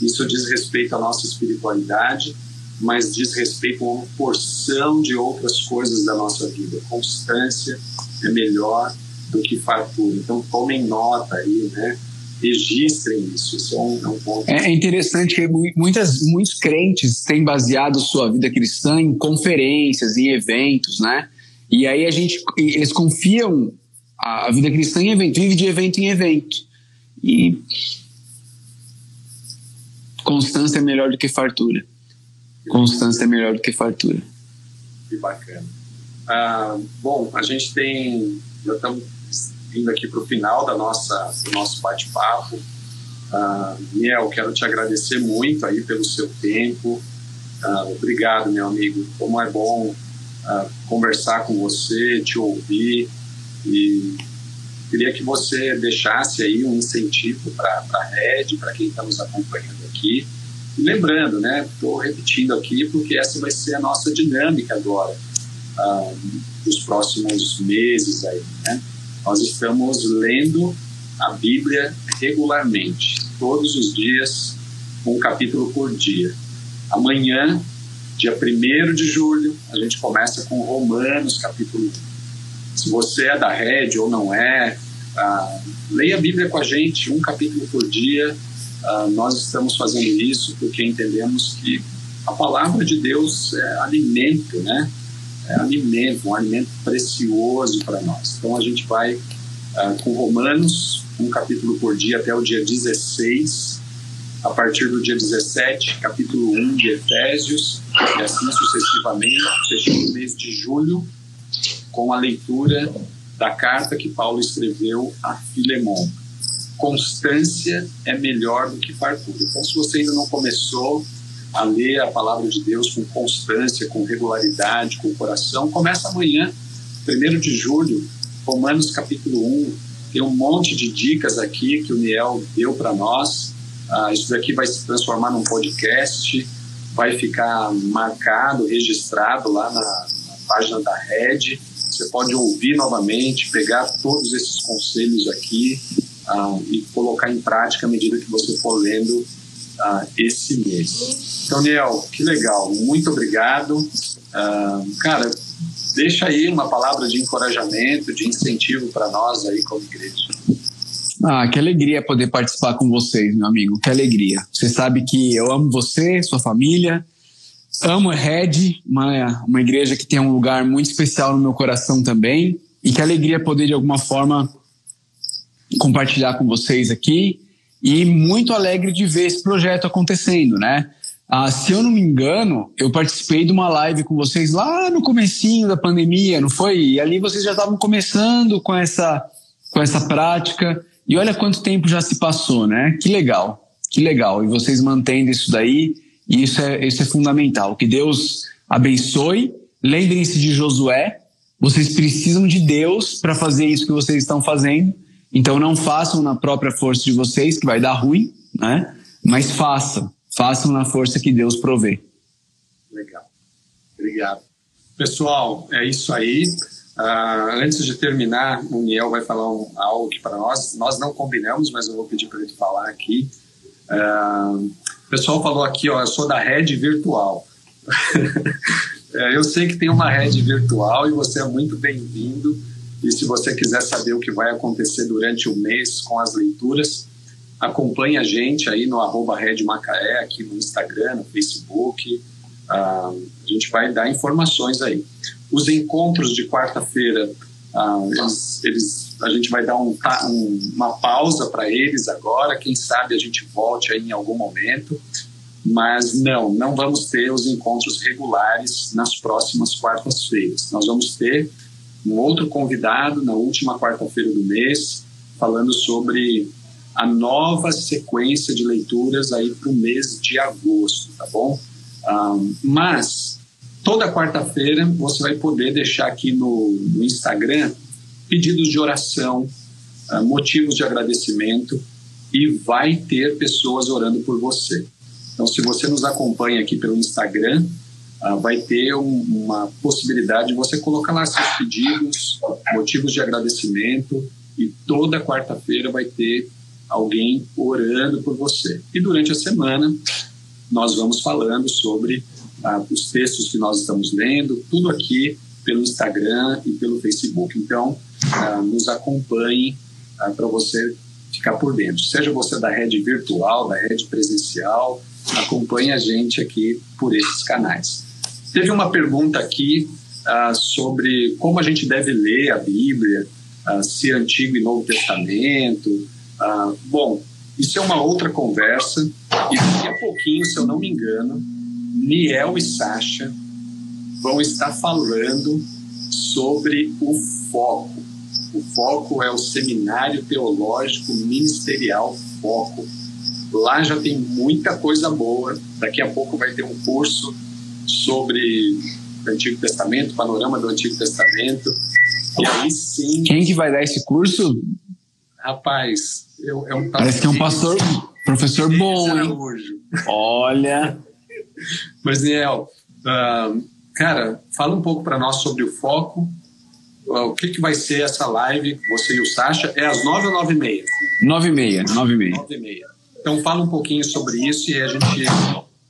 Isso diz respeito à nossa espiritualidade, mas diz respeito a uma porção de outras coisas da nossa vida. Constância é melhor do que fartura. Então tomem nota aí, né? Registrem isso. Isso é é um ponto. É interessante que muitas, muitos crentes têm baseado sua vida cristã em conferências, em eventos, né? E aí a gente, eles confiam a vida cristã em evento, vive de evento em evento. E constância é melhor do que fartura. Constância é melhor do que fartura. Que bacana. Ah, bom, a gente tem. Já estamos indo aqui para o final da nossa, do nosso bate-papo. Ah, Miel, quero te agradecer muito aí pelo seu tempo. Ah, obrigado, meu amigo. Como é bom conversar com você, te ouvir. E queria que você deixasse aí um incentivo para a rede, para quem está nos acompanhando aqui. E lembrando, né, estou repetindo aqui porque essa vai ser a nossa dinâmica agora, dos próximos meses aí, né? Nós estamos lendo a Bíblia regularmente, todos os dias, um capítulo por dia. Amanhã, dia 1 de julho, a gente começa com Romanos, capítulo 1 se você é da rede ou não é, uh, leia a Bíblia com a gente, um capítulo por dia. Uh, nós estamos fazendo isso porque entendemos que a palavra de Deus é alimento, né? É alimento, um alimento precioso para nós. Então a gente vai uh, com Romanos, um capítulo por dia até o dia 16. A partir do dia 17, capítulo 1 de Efésios, e assim sucessivamente, fechando o mês de julho com a leitura da carta que Paulo escreveu a Filemon. Constância é melhor do que fartura. Então, se você ainda não começou a ler a palavra de Deus com constância, com regularidade, com coração, começa amanhã, 1 de julho, Romanos capítulo 1. Tem um monte de dicas aqui que o Niel deu para nós. Ah, isso daqui vai se transformar num podcast, vai ficar marcado, registrado lá na, na página da Rede. Você pode ouvir novamente, pegar todos esses conselhos aqui ah, e colocar em prática à medida que você for lendo ah, esse mês. Então, Niel, que legal, muito obrigado. Ah, cara, deixa aí uma palavra de encorajamento, de incentivo para nós aí como igreja. Ah, que alegria poder participar com vocês, meu amigo. Que alegria. Você sabe que eu amo você, sua família. Amo a Red, uma, uma igreja que tem um lugar muito especial no meu coração também. E que alegria poder, de alguma forma, compartilhar com vocês aqui. E muito alegre de ver esse projeto acontecendo, né? Ah, se eu não me engano, eu participei de uma live com vocês lá no comecinho da pandemia, não foi? E ali vocês já estavam começando com essa, com essa prática. E olha quanto tempo já se passou, né? Que legal, que legal. E vocês mantendo isso daí, e isso é, isso é fundamental. Que Deus abençoe. Lembrem-se de Josué. Vocês precisam de Deus para fazer isso que vocês estão fazendo. Então não façam na própria força de vocês, que vai dar ruim, né? Mas façam façam na força que Deus provê. Legal. Obrigado. Pessoal, é isso aí. Uh, antes de terminar, o Niel vai falar um, algo que para nós, nós não combinamos, mas eu vou pedir para ele falar aqui. Uh, o pessoal falou aqui, ó, eu sou da rede virtual. é, eu sei que tem uma rede virtual e você é muito bem-vindo. E se você quiser saber o que vai acontecer durante o mês com as leituras, Acompanhe a gente aí no arroba Red Macaé, aqui no Instagram, no Facebook. Uh, a gente vai dar informações aí. Os encontros de quarta-feira, uh, eles, eles, a gente vai dar um, um, uma pausa para eles agora. Quem sabe a gente volte aí em algum momento. Mas não, não vamos ter os encontros regulares nas próximas quartas-feiras. Nós vamos ter um outro convidado na última quarta-feira do mês, falando sobre a nova sequência de leituras aí para o mês de agosto, tá bom? Um, mas toda quarta-feira você vai poder deixar aqui no, no Instagram pedidos de oração, uh, motivos de agradecimento e vai ter pessoas orando por você. Então, se você nos acompanha aqui pelo Instagram, uh, vai ter um, uma possibilidade de você colocar lá seus pedidos, motivos de agradecimento e toda quarta-feira vai ter alguém orando por você. E durante a semana, nós vamos falando sobre ah, os textos que nós estamos lendo, tudo aqui pelo Instagram e pelo Facebook. Então, ah, nos acompanhe ah, para você ficar por dentro. Seja você da rede virtual, da rede presencial, acompanhe a gente aqui por esses canais. Teve uma pergunta aqui ah, sobre como a gente deve ler a Bíblia, ah, se Antigo e Novo Testamento, ah, bom, isso é uma outra conversa e daqui a pouquinho, se eu não me engano, Niel e Sasha vão estar falando sobre o foco. O foco é o Seminário Teológico Ministerial Foco. Lá já tem muita coisa boa. Daqui a pouco vai ter um curso sobre o Antigo Testamento, panorama do Antigo Testamento. E aí sim. Quem que vai dar esse curso? Rapaz, eu, é um Parece que é um pastor, professor bom, hein? Olha. Mas, Niel, uh, cara, fala um pouco para nós sobre o foco. Uh, o que, que vai ser essa live, você e o Sasha? É às nove ou nove e meia? Nove e meia, nove e meia. Nove e meia. Então, fala um pouquinho sobre isso e a gente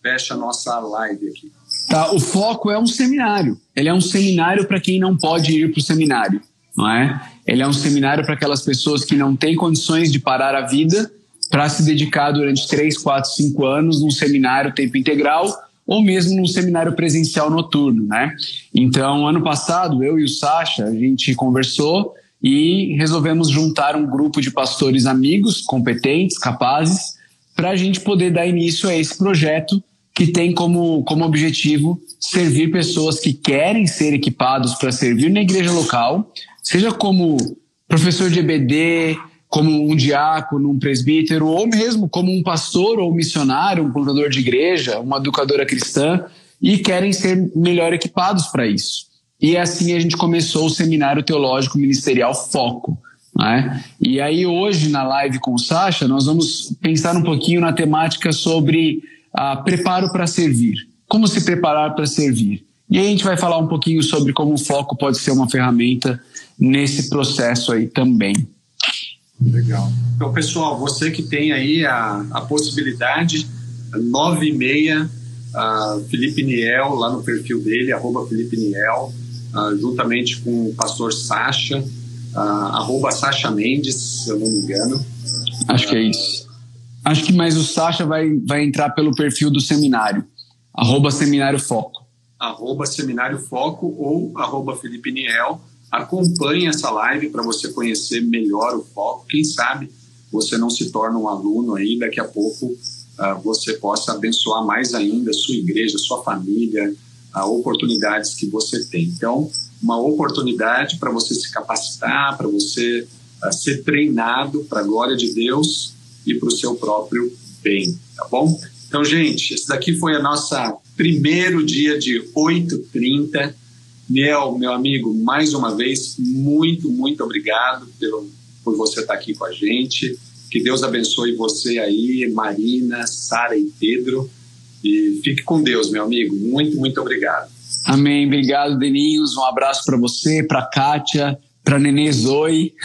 fecha a nossa live aqui. Tá, o foco é um seminário. Ele é um seminário para quem não pode ir para o seminário, não é? Ele é um seminário para aquelas pessoas que não têm condições de parar a vida para se dedicar durante 3, 4, 5 anos num seminário tempo integral ou mesmo num seminário presencial noturno, né? Então, ano passado, eu e o Sasha, a gente conversou e resolvemos juntar um grupo de pastores amigos, competentes, capazes, para a gente poder dar início a esse projeto que tem como, como objetivo servir pessoas que querem ser equipados para servir na igreja local, seja como professor de EBD, como um diácono, um presbítero, ou mesmo como um pastor ou missionário, um plantador de igreja, uma educadora cristã, e querem ser melhor equipados para isso. E assim a gente começou o Seminário Teológico Ministerial Foco. Né? E aí hoje na live com o Sasha nós vamos pensar um pouquinho na temática sobre ah, preparo para servir. Como se preparar para servir. E aí a gente vai falar um pouquinho sobre como o foco pode ser uma ferramenta nesse processo aí também. Legal. Então, pessoal, você que tem aí a, a possibilidade, 9 e meia, uh, Felipe Niel, lá no perfil dele, arroba Felipe Niel, uh, juntamente com o pastor Sacha, uh, arroba Sacha Mendes, se eu não me engano. Acho que é isso. Acho que mais o Sacha vai, vai entrar pelo perfil do seminário, arroba Seminário Foco. Arroba Seminário Foco ou arroba Felipe Niel. Acompanhe essa live para você conhecer melhor o foco. Quem sabe você não se torna um aluno aí, daqui a pouco uh, você possa abençoar mais ainda sua igreja, sua família, a oportunidades que você tem. Então, uma oportunidade para você se capacitar, para você uh, ser treinado para a glória de Deus e para o seu próprio bem, tá bom? Então, gente, esse daqui foi a nossa primeiro dia de 8h30. Niel, meu amigo, mais uma vez, muito, muito obrigado pelo, por você estar aqui com a gente. Que Deus abençoe você aí, Marina, Sara e Pedro. E fique com Deus, meu amigo. Muito, muito obrigado. Amém. Obrigado, Deninhos. Um abraço para você, para Kátia, para Nenê Zoe.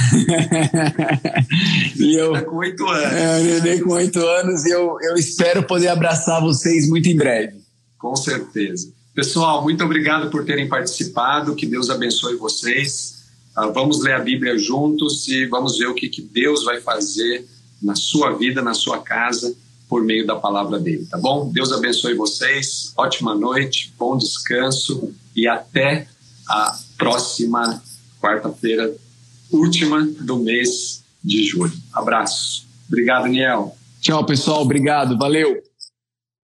e eu, tá com oito anos. É, Nenê com oito anos e eu, eu espero poder abraçar vocês muito em breve. Com certeza. Pessoal, muito obrigado por terem participado. Que Deus abençoe vocês. Uh, vamos ler a Bíblia juntos e vamos ver o que Deus vai fazer na sua vida, na sua casa por meio da palavra dele, tá bom? Deus abençoe vocês, ótima noite, bom descanso e até a próxima quarta-feira, última do mês de julho. Abraço. Obrigado, Niel. Tchau, pessoal. Obrigado. Valeu.